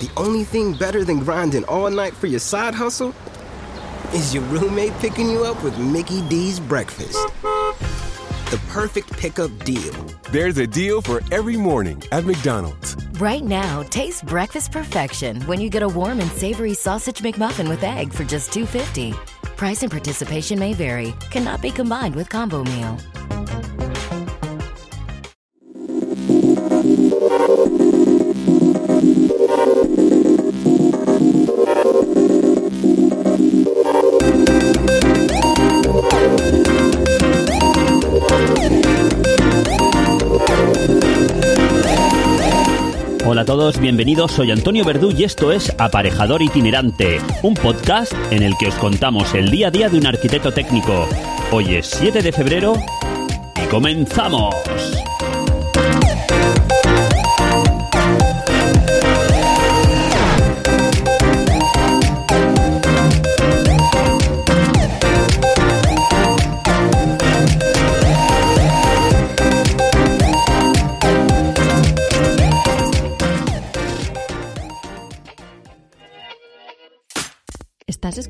The only thing better than grinding all night for your side hustle is your roommate picking you up with Mickey D's breakfast. The perfect pickup deal. There's a deal for every morning at McDonald's. Right now, taste breakfast perfection when you get a warm and savory sausage McMuffin with egg for just $2.50. Price and participation may vary. Cannot be combined with combo meal. Hola a todos, bienvenidos, soy Antonio Verdú y esto es Aparejador Itinerante, un podcast en el que os contamos el día a día de un arquitecto técnico. Hoy es 7 de febrero y comenzamos.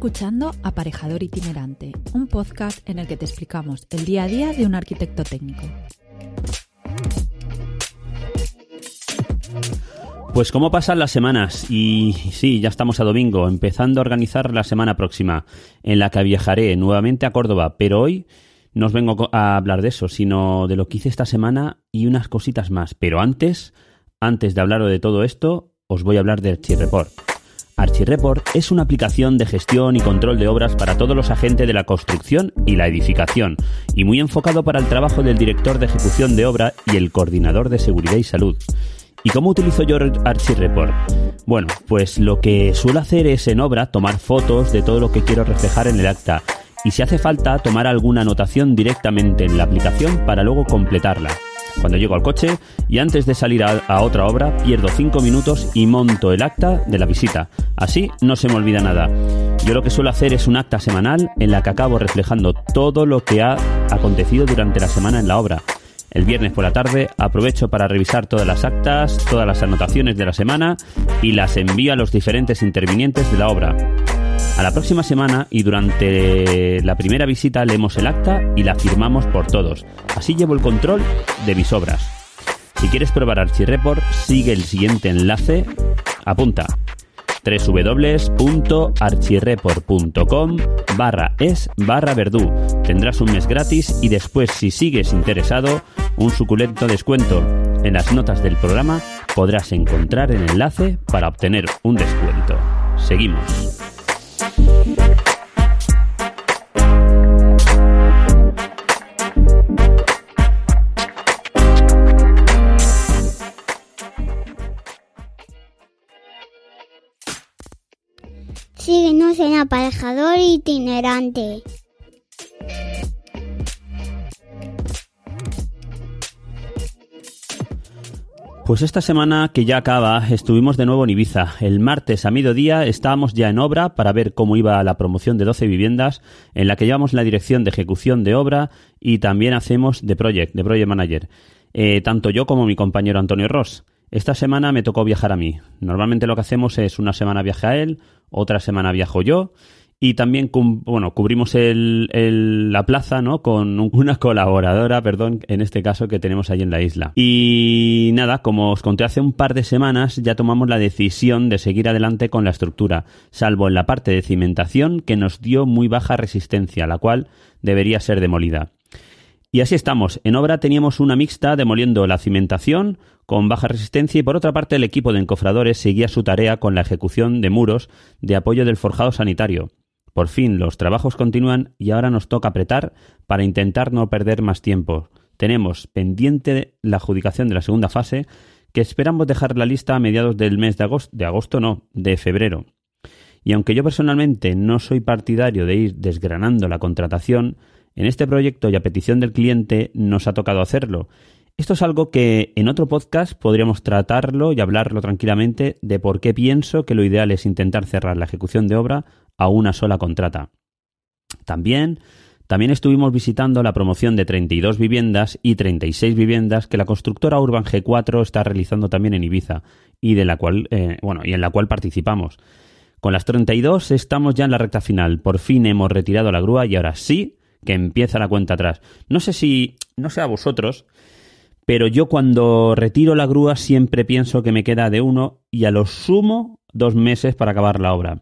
Escuchando Aparejador Itinerante, un podcast en el que te explicamos el día a día de un arquitecto técnico. Pues cómo pasan las semanas y sí, ya estamos a domingo, empezando a organizar la semana próxima, en la que viajaré nuevamente a Córdoba, pero hoy no os vengo a hablar de eso, sino de lo que hice esta semana y unas cositas más. Pero antes, antes de hablar de todo esto, os voy a hablar de Archireport. Archireport es una aplicación de gestión y control de obras para todos los agentes de la construcción y la edificación, y muy enfocado para el trabajo del director de ejecución de obra y el coordinador de seguridad y salud. ¿Y cómo utilizo yo Archireport? Bueno, pues lo que suelo hacer es en obra tomar fotos de todo lo que quiero reflejar en el acta y si hace falta tomar alguna anotación directamente en la aplicación para luego completarla. Cuando llego al coche y antes de salir a, otra obra pierdo 5 minutos y monto el acta de la visita. Así no se me olvida nada. Yo lo que suelo hacer es un acta semanal en la que acabo reflejando todo lo que ha acontecido durante la semana en la obra. El viernes por la tarde aprovecho para revisar todas las actas, todas las anotaciones de la semana y las envío a los diferentes intervinientes de la obra. A la próxima semana y durante la primera visita leemos el acta y la firmamos por todos. Así llevo el control de mis obras. Si quieres probar Archireport, sigue el siguiente enlace. Apunta www.archireport.com barra es barra verdú. Tendrás un mes gratis y después, si sigues interesado, un suculento descuento. En las notas del programa podrás encontrar el enlace para obtener un descuento. Seguimos. En Aparejador Itinerante. Pues esta semana que ya acaba, estuvimos de nuevo en Ibiza. El martes a mediodía estábamos ya en obra para ver cómo iba la promoción de 12 viviendas, en la que llevamos la dirección de ejecución de obra y también hacemos de project, de project manager. Eh, tanto yo como mi compañero Antonio Ross. Esta semana me tocó viajar a mí. Normalmente lo que hacemos es una semana viaje a él, otra semana viajo yo y también bueno, cubrimos el, el, la plaza ¿no? con una colaboradora, perdón, en este caso que tenemos ahí en la isla. Y nada, como os conté hace un par de semanas, ya tomamos la decisión de seguir adelante con la estructura, salvo en la parte de cimentación que nos dio muy baja resistencia, la cual debería ser demolida. Y así estamos. En obra teníamos una mixta demoliendo la cimentación con baja resistencia y por otra parte el equipo de encofradores seguía su tarea con la ejecución de muros de apoyo del forjado sanitario. Por fin los trabajos continúan y ahora nos toca apretar para intentar no perder más tiempo. Tenemos pendiente la adjudicación de la segunda fase que esperamos dejar la lista a mediados del mes de agosto, de agosto no, de febrero. Y aunque yo personalmente no soy partidario de ir desgranando la contratación, en este proyecto y a petición del cliente nos ha tocado hacerlo. Esto es algo que en otro podcast podríamos tratarlo y hablarlo tranquilamente de por qué pienso que lo ideal es intentar cerrar la ejecución de obra a una sola contrata. También también estuvimos visitando la promoción de 32 viviendas y 36 viviendas que la constructora Urban G4 está realizando también en Ibiza y de la cual, eh, y en la cual participamos. Con las 32 estamos ya en la recta final. Por fin hemos retirado la grúa y ahora sí que empieza la cuenta atrás. No sé si, no sé a vosotros, pero yo cuando retiro la grúa siempre pienso que me queda de uno y a lo sumo dos meses para acabar la obra.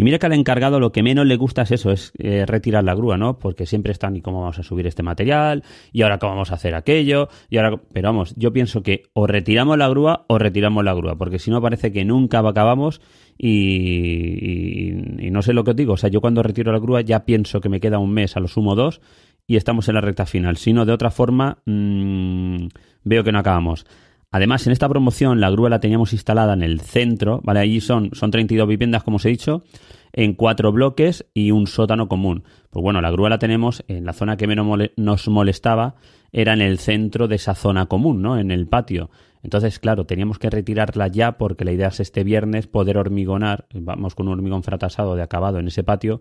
Y mira que al encargado lo que menos le gusta es eso, es eh, retirar la grúa, ¿no? Porque siempre están, ¿y cómo vamos a subir este material? ¿Y ahora cómo vamos a hacer aquello? Y ahora, pero vamos, yo pienso que o retiramos la grúa o retiramos la grúa, porque si no parece que nunca acabamos y, y, no sé lo que os digo. O sea, yo cuando retiro la grúa ya pienso que me queda un mes, a lo sumo dos, y estamos en la recta final. Si no, de otra forma, mmm, veo que no acabamos. Además, en esta promoción la grúa la teníamos instalada en el centro, ¿vale? Allí son, son 32 viviendas, como os he dicho, en cuatro bloques y un sótano común. Pues bueno, la grúa la tenemos en la zona que menos nos molestaba, era en el centro de esa zona común, ¿no? En el patio. Entonces, claro, teníamos que retirarla ya porque la idea es este viernes poder hormigonar, vamos con un hormigón fratasado de acabado en ese patio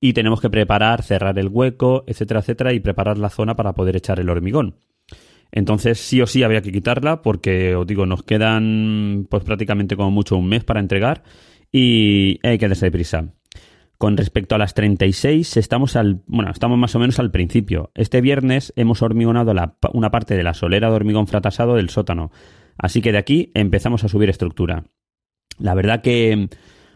y tenemos que preparar, cerrar el hueco, etcétera, etcétera, y preparar la zona para poder echar el hormigón. Entonces sí o sí había que quitarla porque, os digo, nos quedan pues prácticamente como mucho un mes para entregar y hay que darse prisa. Con respecto a las 36, estamos al, bueno, estamos más o menos al principio. Este viernes hemos hormigonado una parte de la solera de hormigón fratasado del sótano. Así que de aquí empezamos a subir estructura. La verdad que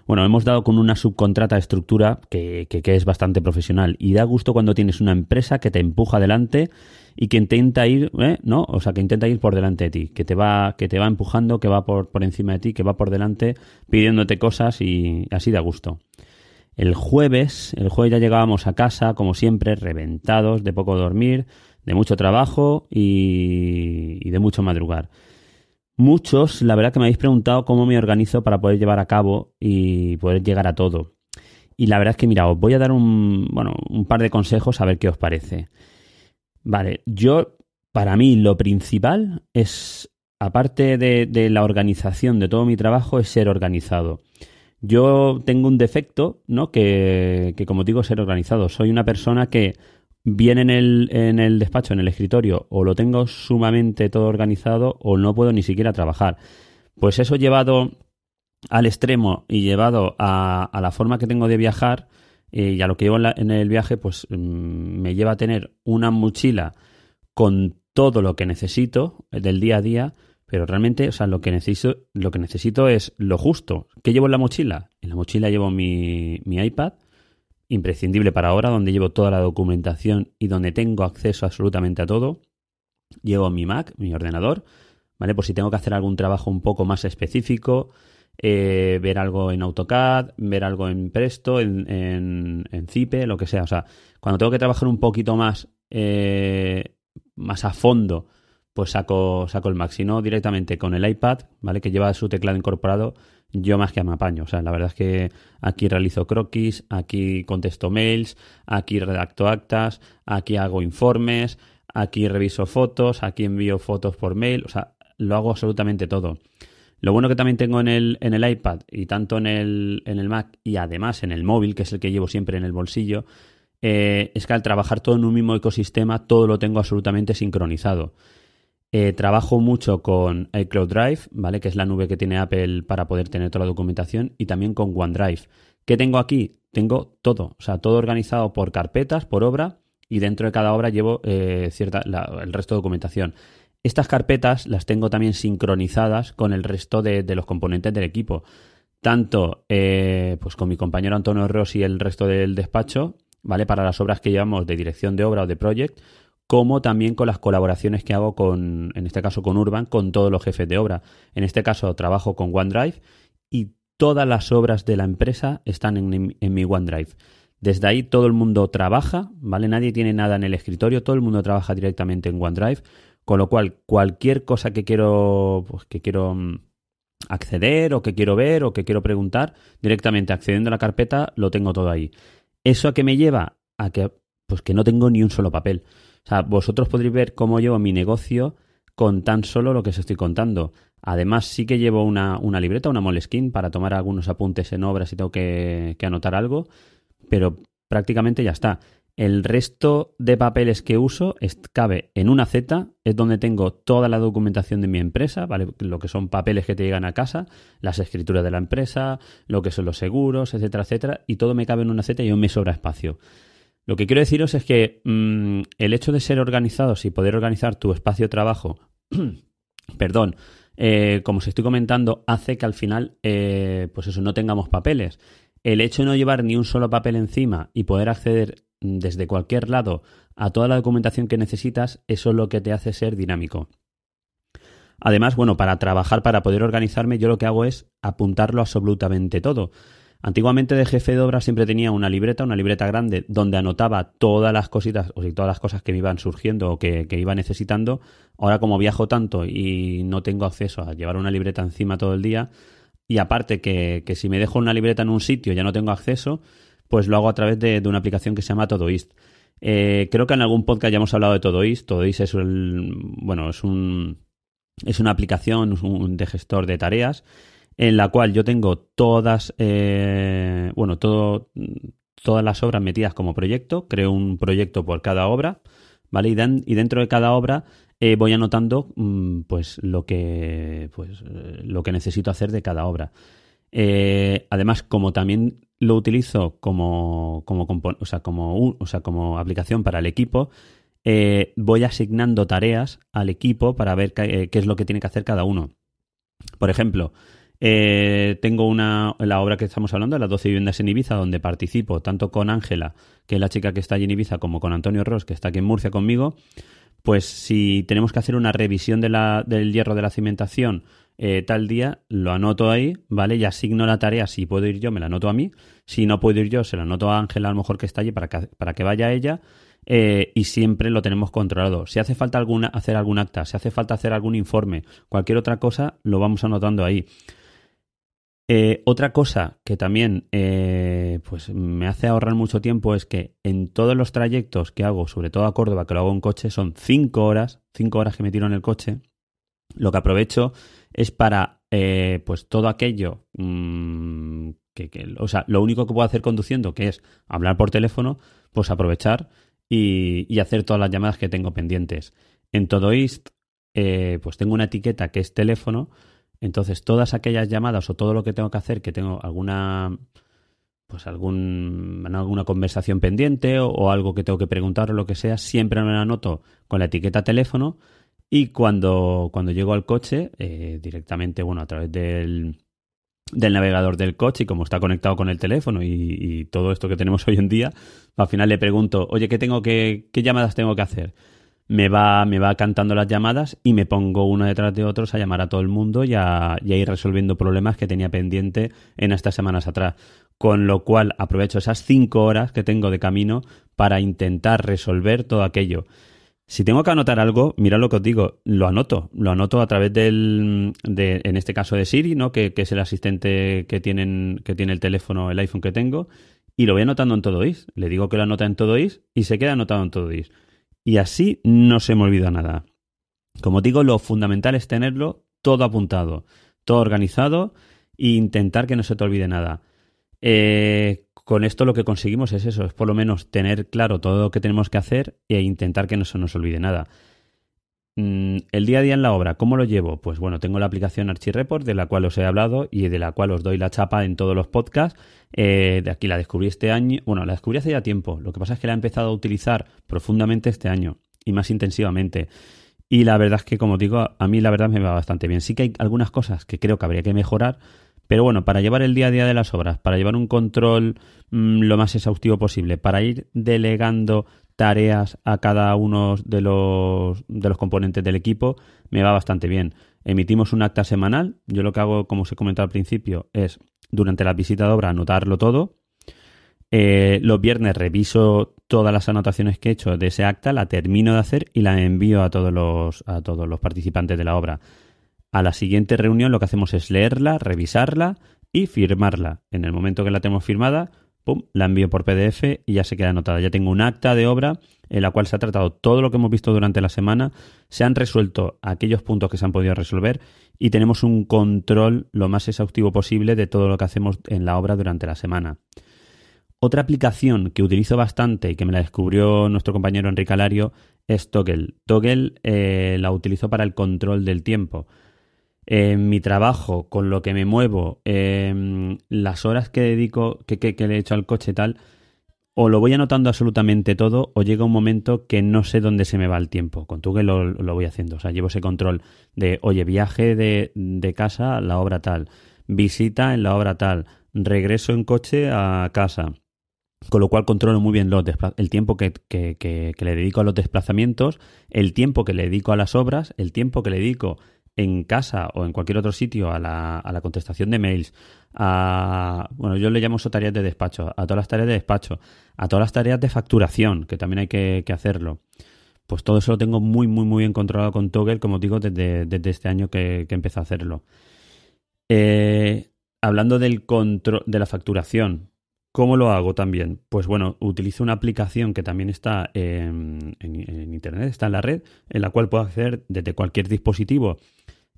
bueno, hemos dado con una subcontrata estructura que, que, es bastante profesional y da gusto cuando tienes una empresa que te empuja adelante y que intenta ir, ¿eh? ¿no? O sea, que intenta ir por delante de ti, que te va, que te va empujando, que va por, por encima de ti, que va por delante pidiéndote cosas y así da gusto. El jueves, el jueves ya llegábamos a casa, como siempre, reventados, de poco dormir, de mucho trabajo y de mucho madrugar. Muchos, la verdad que me habéis preguntado cómo me organizo para poder llevar a cabo y poder llegar a todo. Y la verdad es que, mira, os voy a dar un, bueno, un par de consejos a ver qué os parece. Vale, yo, para mí, lo principal es, aparte de, de la organización de todo mi trabajo, es ser organizado. Yo tengo un defecto, ¿no? Que, que como digo, ser organizado. Soy una persona que bien en el, en el despacho, en el escritorio, o lo tengo sumamente todo organizado o no puedo ni siquiera trabajar. Pues eso llevado al extremo y llevado a, a la forma que tengo de viajar eh, y a lo que llevo en, el viaje, pues mm, me lleva a tener una mochila con todo lo que necesito del día a día, pero realmente, o sea, lo que necesito, lo que necesito es lo justo. ¿Qué llevo en la mochila? En la mochila llevo mi, mi iPad, imprescindible para ahora, donde llevo toda la documentación y donde tengo acceso absolutamente a todo. Llevo mi Mac, mi ordenador, ¿vale? Por si tengo que hacer algún trabajo un poco más específico, eh, ver algo en AutoCAD, ver algo en Presto, en, en, Zipe, lo que sea. O sea, cuando tengo que trabajar un poquito más, eh, más a fondo, pues saco, saco el Mac. Si no, directamente con el iPad, ¿vale? Que lleva su teclado incorporado, yo más que me apaño. O sea, la verdad es que aquí realizo croquis, aquí contesto mails, aquí redacto actas, aquí hago informes, aquí reviso fotos, aquí envío fotos por mail. O sea, lo hago absolutamente todo. Lo bueno que también tengo en el, en el iPad y tanto en el, en el Mac y además en el móvil, que es el que llevo siempre en el bolsillo, eh, es que al trabajar todo en un mismo ecosistema, todo lo tengo absolutamente sincronizado. Eh, trabajo mucho con iCloud Drive, ¿vale? Que es la nube que tiene Apple para poder tener toda la documentación, y también con OneDrive. ¿Qué tengo aquí? Tengo todo, o sea, todo organizado por carpetas, por obra, y dentro de cada obra llevo eh, cierta, la, el resto de documentación. Estas carpetas las tengo también sincronizadas con el resto de, los componentes del equipo. Tanto eh, pues con mi compañero Antonio Rossi y el resto del despacho, ¿vale? Para las obras que llevamos de dirección de obra o de project, como también con las colaboraciones que hago con, en este caso con Urban, con todos los jefes de obra. En este caso trabajo con OneDrive y todas las obras de la empresa están en, en mi OneDrive. Desde ahí todo el mundo trabaja, ¿vale? Nadie tiene nada en el escritorio, todo el mundo trabaja directamente en OneDrive, Con lo cual, cualquier cosa que quiero, pues, que quiero mm, acceder o que quiero ver o que quiero preguntar, directamente accediendo a la carpeta lo tengo todo ahí. ¿Eso a qué me lleva? A que, pues que no tengo ni un solo papel. O sea, vosotros podréis ver cómo llevo mi negocio con tan solo lo que os estoy contando. Además, sí que llevo una, una libreta, una Moleskine, para tomar algunos apuntes en obras si tengo que, anotar algo, pero prácticamente ya está. El resto de papeles que uso cabe en una Z, es donde tengo toda la documentación de mi empresa, ¿vale? Lo que son papeles que te llegan a casa, las escrituras de la empresa, lo que son los seguros, etcétera, etcétera, y todo me cabe en una Z y aún me sobra espacio. Lo que quiero deciros es que mm, el hecho de ser organizados y poder organizar tu espacio de trabajo, perdón, eh, como os estoy comentando, hace que al final, eh, pues eso, no tengamos papeles. El hecho de no llevar ni un solo papel encima y poder acceder desde cualquier lado a toda la documentación que necesitas, eso es lo que te hace ser dinámico. Además, bueno, para trabajar, para poder organizarme, yo lo que hago es apuntarlo absolutamente todo. Antiguamente de jefe de obra siempre tenía una libreta, una libreta grande, donde anotaba todas las cositas, o todas las cosas que me iban surgiendo o que, iba necesitando. Ahora como viajo tanto y no tengo acceso a llevar una libreta encima todo el día, y aparte que, si me dejo una libreta en un sitio ya no tengo acceso, pues lo hago a través de, una aplicación que se llama Todoist. Eh, creo que en algún podcast ya hemos hablado de Todoist. Todoist es bueno, es un es una aplicación de gestor de tareas en la cual yo tengo todas, eh, bueno, todo, todas las obras metidas como proyecto, creo un proyecto por cada obra, ¿vale? Y, dentro de cada obra eh, voy anotando mm, pues lo que pues lo que necesito hacer de cada obra. Eh, además, como también lo utilizo como, como, o sea, como, o sea, como aplicación para el equipo, voy asignando tareas al equipo para ver qué, es lo que tiene que hacer cada uno. Por ejemplo, eh, tengo una, la obra que estamos hablando, Las 12 viviendas en Ibiza, donde participo tanto con Ángela, que es la chica que está allí en Ibiza, como con Antonio Ross, que está aquí en Murcia conmigo. Pues si tenemos que hacer una revisión de la, del hierro de la cimentación eh, tal día, lo anoto ahí, ¿vale? Y asigno la tarea. Si puedo ir yo, me la anoto a mí. Si no puedo ir yo, se la anoto a Ángela, a lo mejor que está allí, para que, para que vaya ella. Eh, y siempre lo tenemos controlado. Si hace falta alguna, hacer algún acta, si hace falta hacer algún informe, cualquier otra cosa, lo vamos anotando ahí. Eh, otra cosa que también eh, pues me hace ahorrar mucho tiempo es que en todos los trayectos que hago, sobre todo a Córdoba, que lo hago en coche, son cinco horas, cinco horas que me tiro en el coche. Lo que aprovecho es para eh, pues todo aquello mm, que, o sea, lo único que puedo hacer conduciendo, que es hablar por teléfono, pues aprovechar y, hacer todas las llamadas que tengo pendientes. En todo East, pues tengo una etiqueta que es teléfono entonces, todas aquellas llamadas o todo lo que tengo que hacer, que tengo alguna pues algún, alguna conversación pendiente o, algo que tengo que preguntar o lo que sea, siempre me la anoto con la etiqueta teléfono y cuando, cuando llego al coche, eh, directamente, bueno, a través del, del navegador del coche y como está conectado con el teléfono y, todo esto que tenemos hoy en día, al final le pregunto, oye, ¿qué tengo que, qué llamadas tengo que hacer? Me va, me va cantando las llamadas y me pongo uno detrás de otros a llamar a todo el mundo y a, ir resolviendo problemas que tenía pendiente en estas semanas atrás. Con lo cual aprovecho esas cinco horas que tengo de camino para intentar resolver todo aquello. Si tengo que anotar algo, mira lo que os digo, lo anoto. Lo anoto a través del, de, en este caso de Siri, ¿no? Que, que, es el asistente que, tienen, que tiene el teléfono, el iPhone que tengo, y lo voy anotando en todo is. Le digo que lo anota en todo is y se queda anotado en todo is y así no se me olvida nada. Como digo, lo fundamental es tenerlo todo apuntado, todo organizado e intentar que no se te olvide nada. Eh, con esto lo que conseguimos es eso, es por lo menos tener claro todo lo que tenemos que hacer e intentar que no se nos olvide nada. Mm, el día a día en la obra, ¿cómo lo llevo? Pues bueno, tengo la aplicación ArchiReport de la cual os he hablado y de la cual os doy la chapa en todos los podcasts. Eh, de aquí la descubrí este año, bueno, la descubrí hace ya tiempo. Lo que pasa es que la he empezado a utilizar profundamente este año y más intensivamente. Y la verdad es que, como digo, a mí la verdad me va bastante bien. Sí que hay algunas cosas que creo que habría que mejorar, pero bueno, para llevar el día a día de las obras, para llevar un control mm, lo más exhaustivo posible, para ir delegando tareas a cada uno de los, de los componentes del equipo, me va bastante bien. Emitimos un acta semanal. Yo lo que hago, como os he comentado al principio, es durante la visita de obra anotarlo todo. Eh, los viernes reviso todas las anotaciones que he hecho de ese acta, la termino de hacer y la envío a todos los, a todos los participantes de la obra. A la siguiente reunión lo que hacemos es leerla, revisarla y firmarla. En el momento que la tenemos firmada, pum, la envío por PDF y ya se queda anotada. Ya tengo un acta de obra en la cual se ha tratado todo lo que hemos visto durante la semana, se han resuelto aquellos puntos que se han podido resolver y tenemos un control lo más exhaustivo posible de todo lo que hacemos en la obra durante la semana. Otra aplicación que utilizo bastante y que me la descubrió nuestro compañero Enrique Alario es Toggle. Toggle eh, la utilizo para el control del tiempo en mi trabajo, con lo que me muevo, las horas que dedico, que, que, le he hecho al coche tal, o lo voy anotando absolutamente todo, o llega un momento que no sé dónde se me va el tiempo. Con tú que lo, lo voy haciendo. O sea, llevo ese control de, oye, viaje de, de casa a la obra tal, visita en la obra tal, regreso en coche a casa. Con lo cual controlo muy bien el tiempo que, que, que, le dedico a los desplazamientos, el tiempo que le dedico a las obras, el tiempo que le dedico en casa o en cualquier otro sitio a la, a la contestación de mails, a, bueno, yo le llamo eso tareas de despacho, a todas las tareas de despacho, a todas las tareas de facturación, que también hay que, hacerlo. Pues todo eso lo tengo muy, muy, muy bien controlado con Toggle, como digo, desde, desde este año que, que empecé a hacerlo. Eh, hablando del control de la facturación, ¿Cómo lo hago también? Pues bueno, utilizo una aplicación que también está en, Internet, está en la red, en la cual puedo hacer desde cualquier dispositivo,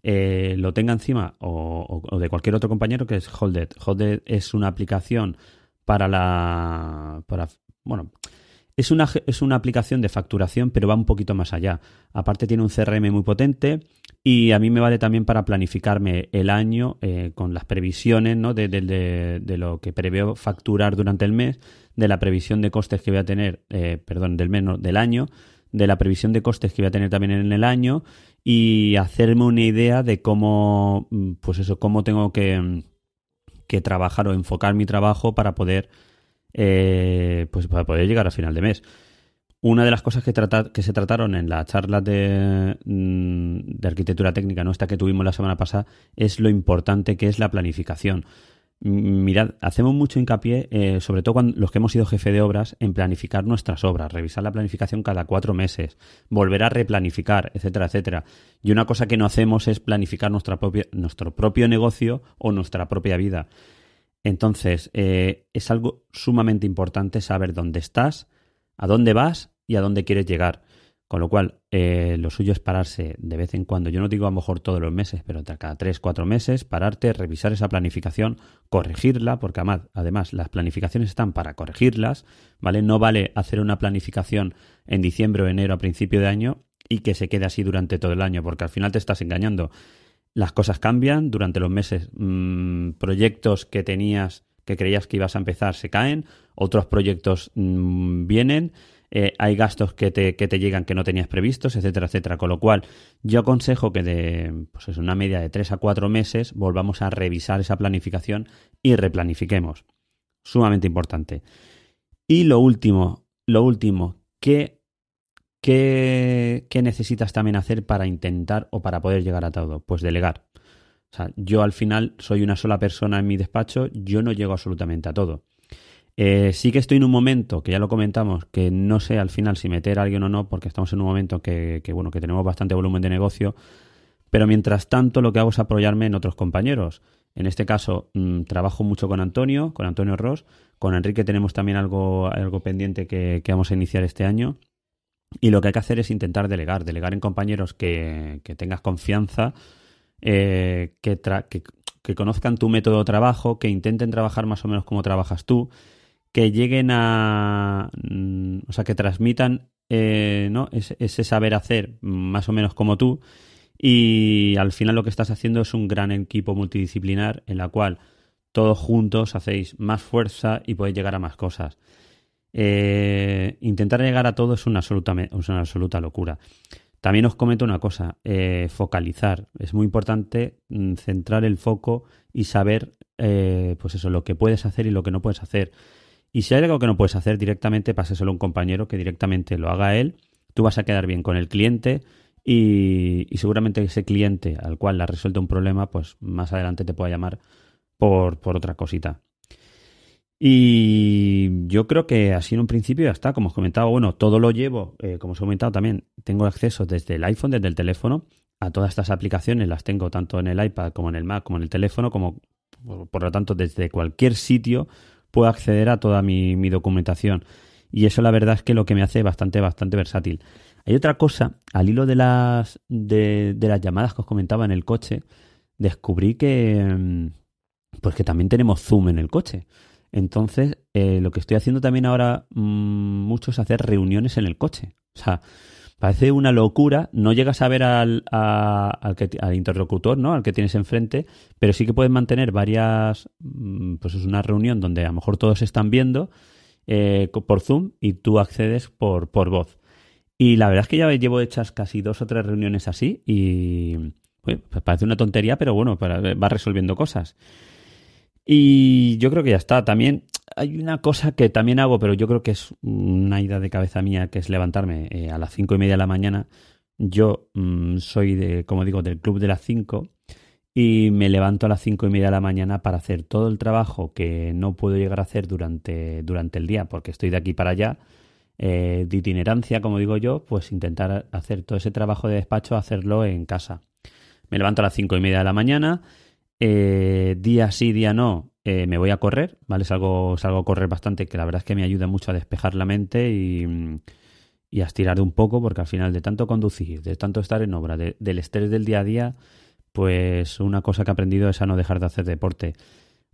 eh, lo tenga encima o, de cualquier otro compañero, que es Holded. Holded es una aplicación para la... Para, bueno, es una, es una aplicación de facturación, pero va un poquito más allá. Aparte tiene un CRM muy potente y a mí me vale también para planificarme el año eh, con las previsiones ¿no? de, lo que preveo facturar durante el mes, de la previsión de costes que voy a tener, eh, perdón, del mes, del año, de la previsión de costes que voy a tener también en el año y hacerme una idea de cómo, mm, pues eso, cómo tengo que, que trabajar o enfocar mi trabajo para poder eh, pues para poder llegar a final de mes. Una de las cosas que, que se trataron en la charla de, mm, arquitectura técnica, ¿no? esta que tuvimos la semana pasada, es lo importante que es la planificación. Mirad, hacemos mucho hincapié, eh, sobre todo los que hemos sido jefe de obras, en planificar nuestras obras, revisar la planificación cada cuatro meses, volver a replanificar, etcétera, etcétera. Y una cosa que no hacemos es planificar nuestra nuestro propio negocio o nuestra propia vida. Entonces, eh, es algo sumamente importante saber dónde estás, a dónde vas y a dónde quieres llegar. Con lo cual, eh, lo suyo es pararse de vez en cuando. Yo no digo a lo mejor todos los meses, pero cada tres, cuatro meses, pararte, revisar esa planificación, corregirla, porque además, además las planificaciones están para corregirlas, ¿vale? No vale hacer una planificación en diciembre o enero a principio de año y que se quede así durante todo el año, porque al final te estás engañando las cosas cambian durante los meses. Mm, proyectos que tenías, que creías que ibas a empezar, se caen. Otros proyectos mm, vienen. Eh, hay gastos que te, que te, llegan que no tenías previstos, etcétera, etcétera. Con lo cual, yo aconsejo que de pues es una media de tres a cuatro meses volvamos a revisar esa planificación y replanifiquemos. Sumamente importante. Y lo último, lo último, que ¿Qué, necesitas también hacer para intentar o para poder llegar a todo? Pues delegar. O sea, yo al final soy una sola persona en mi despacho, yo no llego absolutamente a todo. Eh, sí que estoy en un momento, que ya lo comentamos, que no sé al final si meter a alguien o no, porque estamos en un momento que, bueno, que tenemos bastante volumen de negocio, pero mientras tanto lo que hago es apoyarme en otros compañeros. En este caso, mm, trabajo mucho con Antonio, con Antonio Ross, con Enrique tenemos también algo, algo pendiente que vamos a iniciar este año y lo que hay que hacer es intentar delegar, delegar en compañeros que, tengas confianza, eh, que, conozcan tu método de trabajo, que intenten trabajar más o menos como trabajas tú, que lleguen a... Mm, o sea, que transmitan eh, ¿no? ese, ese, saber hacer más o menos como tú. Y al final lo que estás haciendo es un gran equipo multidisciplinar en la cual todos juntos hacéis más fuerza y podéis llegar a más cosas. Eh, intentar llegar a todo es una absoluta, locura. También os comento una cosa, eh, focalizar. Es muy importante mm, centrar el foco y saber, eh, pues eso, lo que puedes hacer y lo que no puedes hacer. Y si hay algo que no puedes hacer directamente, páseselo a un compañero que directamente lo haga él. Tú vas a quedar bien con el cliente y, seguramente ese cliente al cual le ha resuelto un problema, pues más adelante te pueda llamar por otra cosita. Y yo creo que así en un principio ya está, como os comentaba, bueno, todo lo llevo, eh, como os he comentado también, tengo acceso desde el iPhone, desde el teléfono, a todas estas aplicaciones, las tengo tanto en el iPad como en el Mac, como en el teléfono, como por, lo tanto desde cualquier sitio puedo acceder a toda mi, mi documentación. Y eso la verdad es que lo que me hace bastante, bastante versátil. Hay otra cosa, al hilo de las, de, de las llamadas que os comentaba en el coche, descubrí que, mm, pues que también tenemos Zoom en el coche. Entonces, eh, lo que estoy haciendo también ahora mm, mucho es hacer reuniones en el coche. O sea, parece una locura. No llegas a ver al, al, que, al, interlocutor, ¿no? Al que tienes enfrente, pero sí que puedes mantener varias. Mm, pues es una reunión donde a lo mejor todos están viendo eh, por Zoom y tú accedes por, por voz. Y la verdad es que ya llevo hechas casi dos o tres reuniones así y. Pues parece una tontería, pero bueno, va resolviendo cosas. Y yo creo que ya está. También hay una cosa que también hago, pero yo creo que es una idea de cabeza mía, que es levantarme eh, a las cinco y media de la mañana. Yo mm, soy, de, como digo, del club de las cinco y me levanto a las cinco y media de la mañana para hacer todo el trabajo que no puedo llegar a hacer durante, durante el día, porque estoy de aquí para allá, eh, de itinerancia, como digo yo, pues intentar hacer todo ese trabajo de despacho, hacerlo en casa. Me levanto a las cinco y media de la mañana, eh, día sí, día no, eh, me voy a correr, ¿vale? Salgo, salgo a correr bastante, que la verdad es que me ayuda mucho a despejar la mente y, y a estirar un poco, porque al final de tanto conducir, de tanto estar en obra, del estrés del día a día, pues una cosa que he aprendido es a no dejar de hacer deporte.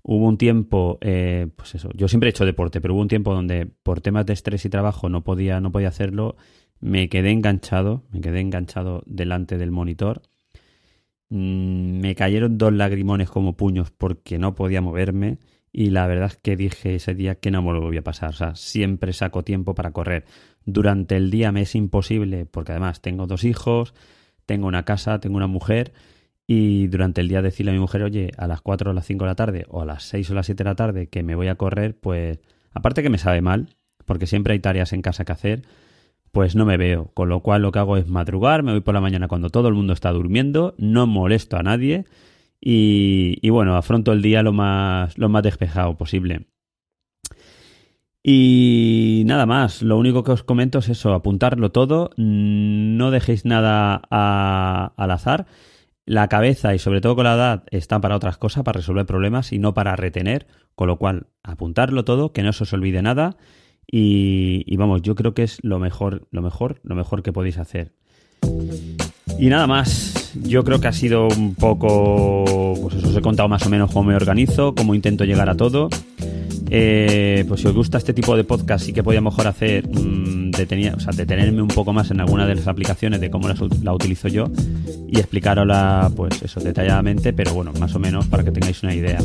Hubo un tiempo, eh, pues eso, yo siempre he hecho deporte, pero hubo un tiempo donde por temas de estrés y trabajo no podía, no podía hacerlo, me quedé enganchado, me quedé enganchado delante del monitor me cayeron dos lagrimones como puños porque no podía moverme y la verdad es que dije ese día que no me lo voy a pasar. O sea, siempre saco tiempo para correr. Durante el día me es imposible porque además tengo dos hijos, tengo una casa, tengo una mujer y durante el día decirle a mi mujer, oye, a las 4 o las 5 de la tarde o a las 6 o las 7 de la tarde que me voy a correr, pues aparte que me sabe mal, porque siempre hay tareas en casa que hacer, pues no me veo. Con lo cual lo que hago es madrugar, me voy por la mañana cuando todo el mundo está durmiendo, no molesto a nadie y, bueno, afronto el día lo más, lo más despejado posible. Y nada más, lo único que os comento es eso, apuntarlo todo, no dejéis nada al azar. La cabeza y sobre todo con la edad está para otras cosas, para resolver problemas y no para retener, con lo cual apuntarlo todo, que no se os olvide nada y, vamos, yo creo que es lo mejor, lo mejor, lo mejor que podéis hacer. Y nada más, yo creo que ha sido un poco, pues eso os he contado más o menos cómo me organizo, cómo intento llegar a todo. Eh, pues si os gusta este tipo de podcast, sí que podía mejor hacer, mmm, o sea, detenerme un poco más en alguna de las aplicaciones de cómo la, utilizo yo y explicarosla, pues eso, detalladamente, pero bueno, más o menos para que tengáis una idea.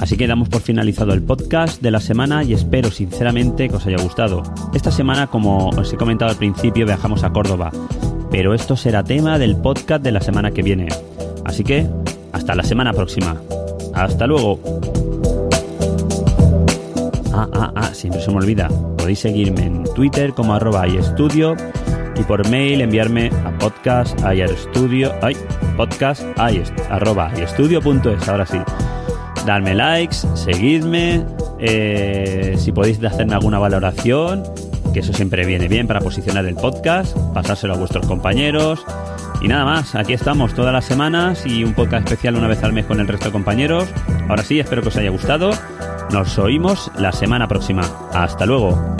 Así que damos por finalizado el podcast de la semana y espero sinceramente que os haya gustado. Esta semana, como os he comentado al principio, viajamos a Córdoba, pero esto será tema del podcast de la semana que viene. Así que, hasta la semana próxima. Hasta luego. Ah, ah, ah, siempre se me olvida. Podéis seguirme en Twitter como arroba y por mail enviarme a podcast ay, podcast Ahora sí darme likes, seguidme, eh, si podéis hacerme alguna valoración, que eso siempre viene bien para posicionar el podcast, pasárselo a vuestros compañeros. Y nada más, aquí estamos todas las semanas y un podcast especial una vez al mes con el resto de compañeros. Ahora sí, espero que os haya gustado. Nos oímos la semana próxima. Hasta luego.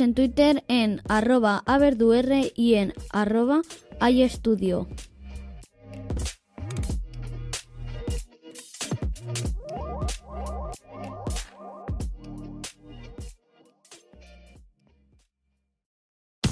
En Twitter en arroba averdur y en arroba estudio.